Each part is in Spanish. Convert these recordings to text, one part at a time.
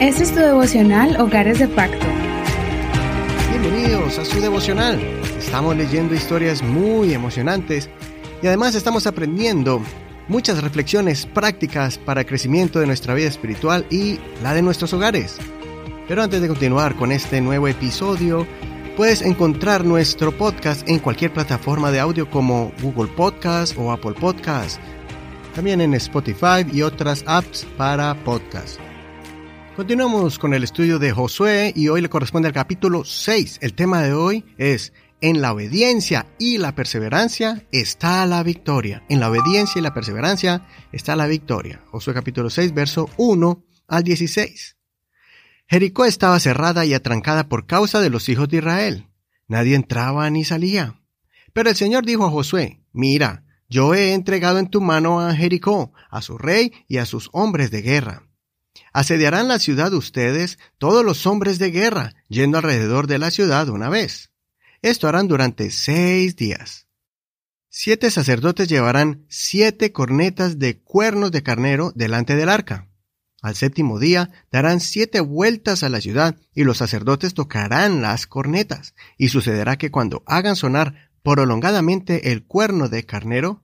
Este es tu devocional Hogares de Pacto. Bienvenidos a su devocional. Estamos leyendo historias muy emocionantes y además estamos aprendiendo muchas reflexiones prácticas para el crecimiento de nuestra vida espiritual y la de nuestros hogares. Pero antes de continuar con este nuevo episodio, puedes encontrar nuestro podcast en cualquier plataforma de audio como Google Podcast o Apple Podcast, también en Spotify y otras apps para podcast. Continuamos con el estudio de Josué y hoy le corresponde al capítulo 6. El tema de hoy es En la obediencia y la perseverancia está la victoria. En la obediencia y la perseverancia está la victoria. Josué capítulo 6, verso 1 al 16. Jericó estaba cerrada y atrancada por causa de los hijos de Israel. Nadie entraba ni salía. Pero el Señor dijo a Josué, Mira, yo he entregado en tu mano a Jericó, a su rey y a sus hombres de guerra. Asediarán la ciudad ustedes, todos los hombres de guerra, yendo alrededor de la ciudad una vez. Esto harán durante seis días. Siete sacerdotes llevarán siete cornetas de cuernos de carnero delante del arca. Al séptimo día darán siete vueltas a la ciudad y los sacerdotes tocarán las cornetas. Y sucederá que cuando hagan sonar prolongadamente el cuerno de carnero,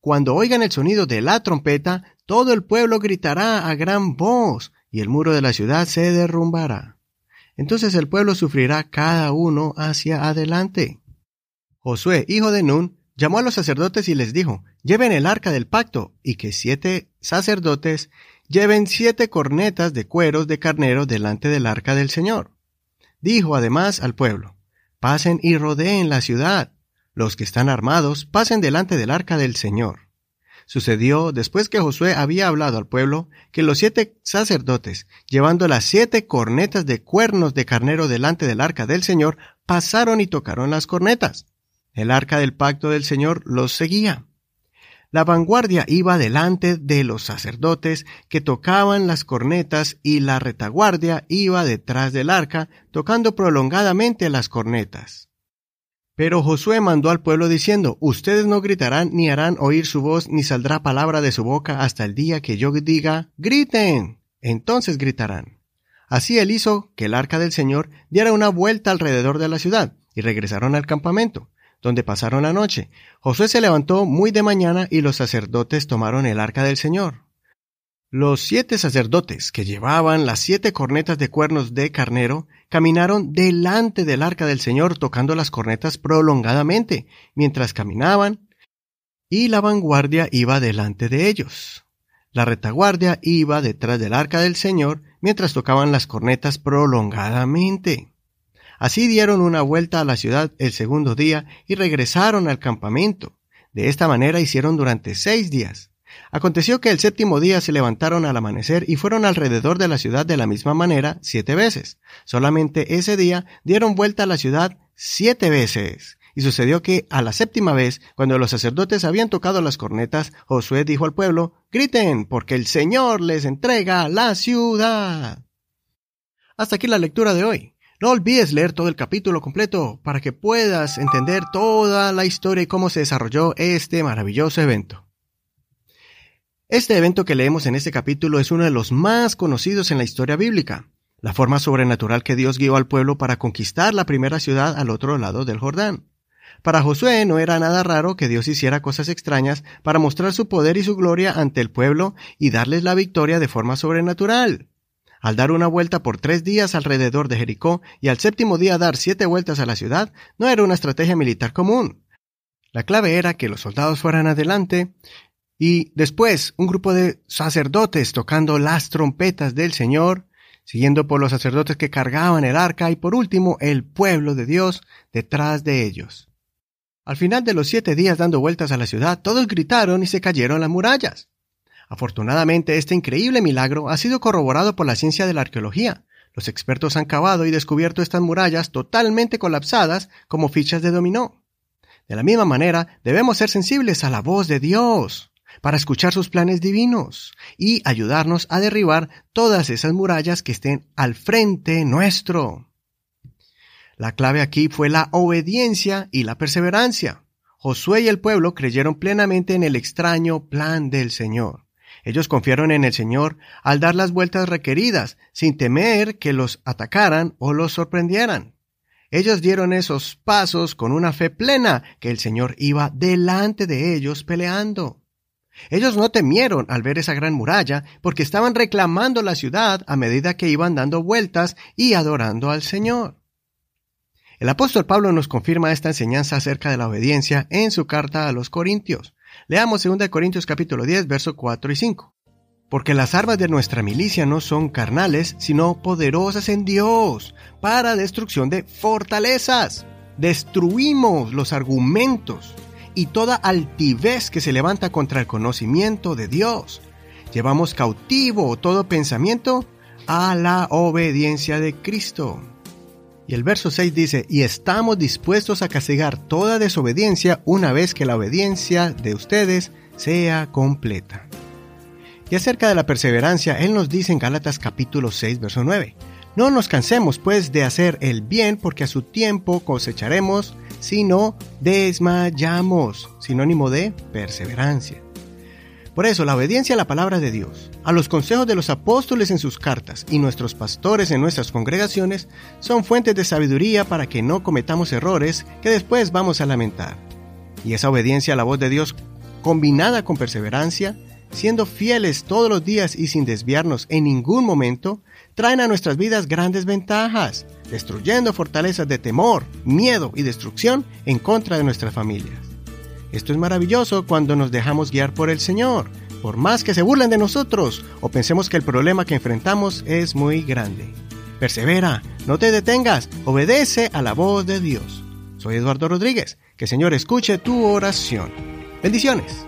cuando oigan el sonido de la trompeta, todo el pueblo gritará a gran voz, y el muro de la ciudad se derrumbará. Entonces el pueblo sufrirá cada uno hacia adelante. Josué, hijo de Nun, llamó a los sacerdotes y les dijo, lleven el arca del pacto, y que siete sacerdotes lleven siete cornetas de cueros de carnero delante del arca del Señor. Dijo además al pueblo, pasen y rodeen la ciudad. Los que están armados pasen delante del arca del Señor. Sucedió, después que Josué había hablado al pueblo, que los siete sacerdotes, llevando las siete cornetas de cuernos de carnero delante del arca del Señor, pasaron y tocaron las cornetas. El arca del pacto del Señor los seguía. La vanguardia iba delante de los sacerdotes que tocaban las cornetas y la retaguardia iba detrás del arca, tocando prolongadamente las cornetas. Pero Josué mandó al pueblo diciendo, Ustedes no gritarán ni harán oír su voz, ni saldrá palabra de su boca hasta el día que yo diga, griten. Entonces gritarán. Así él hizo que el arca del Señor diera una vuelta alrededor de la ciudad, y regresaron al campamento, donde pasaron la noche. Josué se levantó muy de mañana y los sacerdotes tomaron el arca del Señor. Los siete sacerdotes que llevaban las siete cornetas de cuernos de carnero caminaron delante del arca del Señor tocando las cornetas prolongadamente mientras caminaban, y la vanguardia iba delante de ellos. La retaguardia iba detrás del arca del Señor mientras tocaban las cornetas prolongadamente. Así dieron una vuelta a la ciudad el segundo día y regresaron al campamento. De esta manera hicieron durante seis días. Aconteció que el séptimo día se levantaron al amanecer y fueron alrededor de la ciudad de la misma manera siete veces. Solamente ese día dieron vuelta a la ciudad siete veces. Y sucedió que a la séptima vez, cuando los sacerdotes habían tocado las cornetas, Josué dijo al pueblo, Griten, porque el Señor les entrega la ciudad. Hasta aquí la lectura de hoy. No olvides leer todo el capítulo completo para que puedas entender toda la historia y cómo se desarrolló este maravilloso evento. Este evento que leemos en este capítulo es uno de los más conocidos en la historia bíblica, la forma sobrenatural que Dios guió al pueblo para conquistar la primera ciudad al otro lado del Jordán. Para Josué no era nada raro que Dios hiciera cosas extrañas para mostrar su poder y su gloria ante el pueblo y darles la victoria de forma sobrenatural. Al dar una vuelta por tres días alrededor de Jericó y al séptimo día dar siete vueltas a la ciudad, no era una estrategia militar común. La clave era que los soldados fueran adelante y después un grupo de sacerdotes tocando las trompetas del Señor, siguiendo por los sacerdotes que cargaban el arca y por último el pueblo de Dios detrás de ellos. Al final de los siete días dando vueltas a la ciudad, todos gritaron y se cayeron las murallas. Afortunadamente, este increíble milagro ha sido corroborado por la ciencia de la arqueología. Los expertos han cavado y descubierto estas murallas totalmente colapsadas como fichas de dominó. De la misma manera, debemos ser sensibles a la voz de Dios para escuchar sus planes divinos y ayudarnos a derribar todas esas murallas que estén al frente nuestro. La clave aquí fue la obediencia y la perseverancia. Josué y el pueblo creyeron plenamente en el extraño plan del Señor. Ellos confiaron en el Señor al dar las vueltas requeridas, sin temer que los atacaran o los sorprendieran. Ellos dieron esos pasos con una fe plena que el Señor iba delante de ellos peleando. Ellos no temieron al ver esa gran muralla porque estaban reclamando la ciudad a medida que iban dando vueltas y adorando al Señor. El apóstol Pablo nos confirma esta enseñanza acerca de la obediencia en su carta a los Corintios. Leamos 2 Corintios capítulo 10, versos 4 y 5. Porque las armas de nuestra milicia no son carnales, sino poderosas en Dios, para destrucción de fortalezas. Destruimos los argumentos y toda altivez que se levanta contra el conocimiento de Dios. Llevamos cautivo todo pensamiento a la obediencia de Cristo. Y el verso 6 dice, y estamos dispuestos a castigar toda desobediencia una vez que la obediencia de ustedes sea completa. Y acerca de la perseverancia, Él nos dice en Gálatas capítulo 6, verso 9, no nos cansemos pues de hacer el bien porque a su tiempo cosecharemos si no desmayamos, sinónimo de perseverancia. Por eso, la obediencia a la palabra de Dios, a los consejos de los apóstoles en sus cartas y nuestros pastores en nuestras congregaciones son fuentes de sabiduría para que no cometamos errores que después vamos a lamentar. Y esa obediencia a la voz de Dios, combinada con perseverancia, siendo fieles todos los días y sin desviarnos en ningún momento, traen a nuestras vidas grandes ventajas, destruyendo fortalezas de temor, miedo y destrucción en contra de nuestras familias. Esto es maravilloso cuando nos dejamos guiar por el Señor, por más que se burlen de nosotros o pensemos que el problema que enfrentamos es muy grande. Persevera, no te detengas, obedece a la voz de Dios. Soy Eduardo Rodríguez, que el Señor escuche tu oración. Bendiciones.